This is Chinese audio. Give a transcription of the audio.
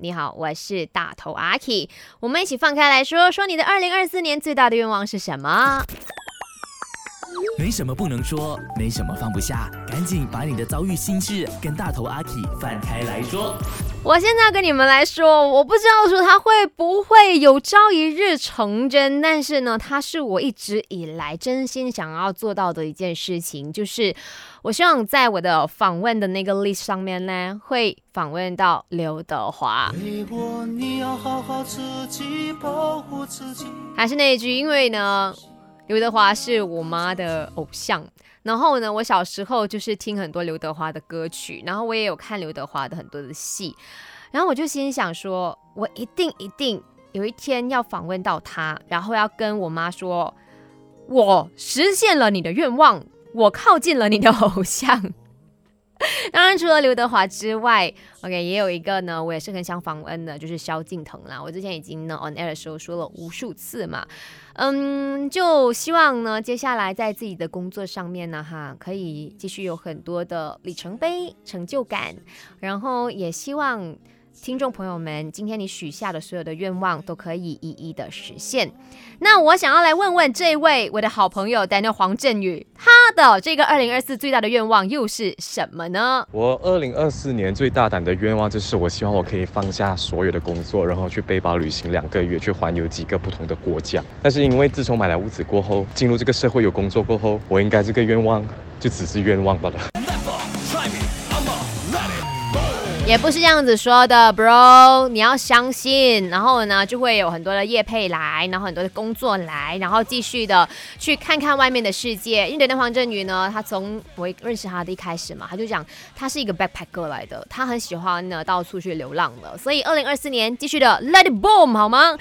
你好，我是大头阿 K，我们一起放开来说说你的二零二四年最大的愿望是什么？没什么不能说，没什么放不下，赶紧把你的遭遇心事跟大头阿 K 放开来说。我现在跟你们来说，我不知道说他会不会有朝一日成真，但是呢，它是我一直以来真心想要做到的一件事情，就是我希望在我的访问的那个 list 上面呢，会访问到刘德华。还是那一句，因为呢。刘德华是我妈的偶像，然后呢，我小时候就是听很多刘德华的歌曲，然后我也有看刘德华的很多的戏，然后我就心想说，我一定一定有一天要访问到他，然后要跟我妈说，我实现了你的愿望，我靠近了你的偶像。当然，除了刘德华之外，OK，也有一个呢，我也是很想访问的，就是萧敬腾啦。我之前已经呢 on air 的时候说了无数次嘛，嗯，就希望呢，接下来在自己的工作上面呢，哈，可以继续有很多的里程碑、成就感，然后也希望。听众朋友们，今天你许下的所有的愿望都可以一一的实现。那我想要来问问这位我的好朋友 Daniel 黄振宇，他的这个二零二四最大的愿望又是什么呢？我二零二四年最大胆的愿望就是，我希望我可以放下所有的工作，然后去背包旅行两个月，去环游几个不同的国家。但是因为自从买了屋子过后，进入这个社会有工作过后，我应该这个愿望就只是愿望罢了。也不是这样子说的，bro，你要相信，然后呢，就会有很多的业配来，然后很多的工作来，然后继续的去看看外面的世界。因为那黄振宇呢，他从我认识他的一开始嘛，他就讲他是一个 backpacker 来的，他很喜欢呢到处去流浪的，所以二零二四年继续的 let it boom 好吗？